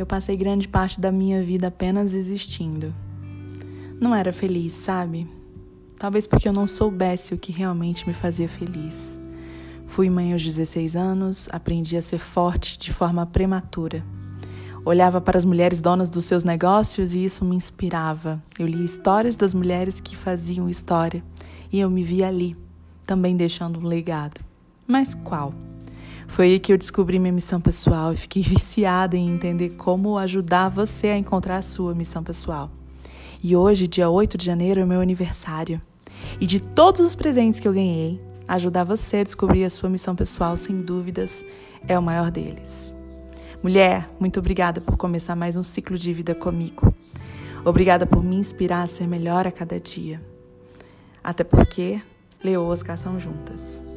Eu passei grande parte da minha vida apenas existindo. Não era feliz, sabe? Talvez porque eu não soubesse o que realmente me fazia feliz. Fui mãe aos 16 anos, aprendi a ser forte de forma prematura. Olhava para as mulheres donas dos seus negócios e isso me inspirava. Eu lia histórias das mulheres que faziam história e eu me via ali, também deixando um legado. Mas qual? Foi aí que eu descobri minha missão pessoal e fiquei viciada em entender como ajudar você a encontrar a sua missão pessoal. E hoje, dia 8 de janeiro, é meu aniversário. E de todos os presentes que eu ganhei, ajudar você a descobrir a sua missão pessoal, sem dúvidas, é o maior deles. Mulher, muito obrigada por começar mais um ciclo de vida comigo. Obrigada por me inspirar a ser melhor a cada dia. Até porque leoas caçam juntas.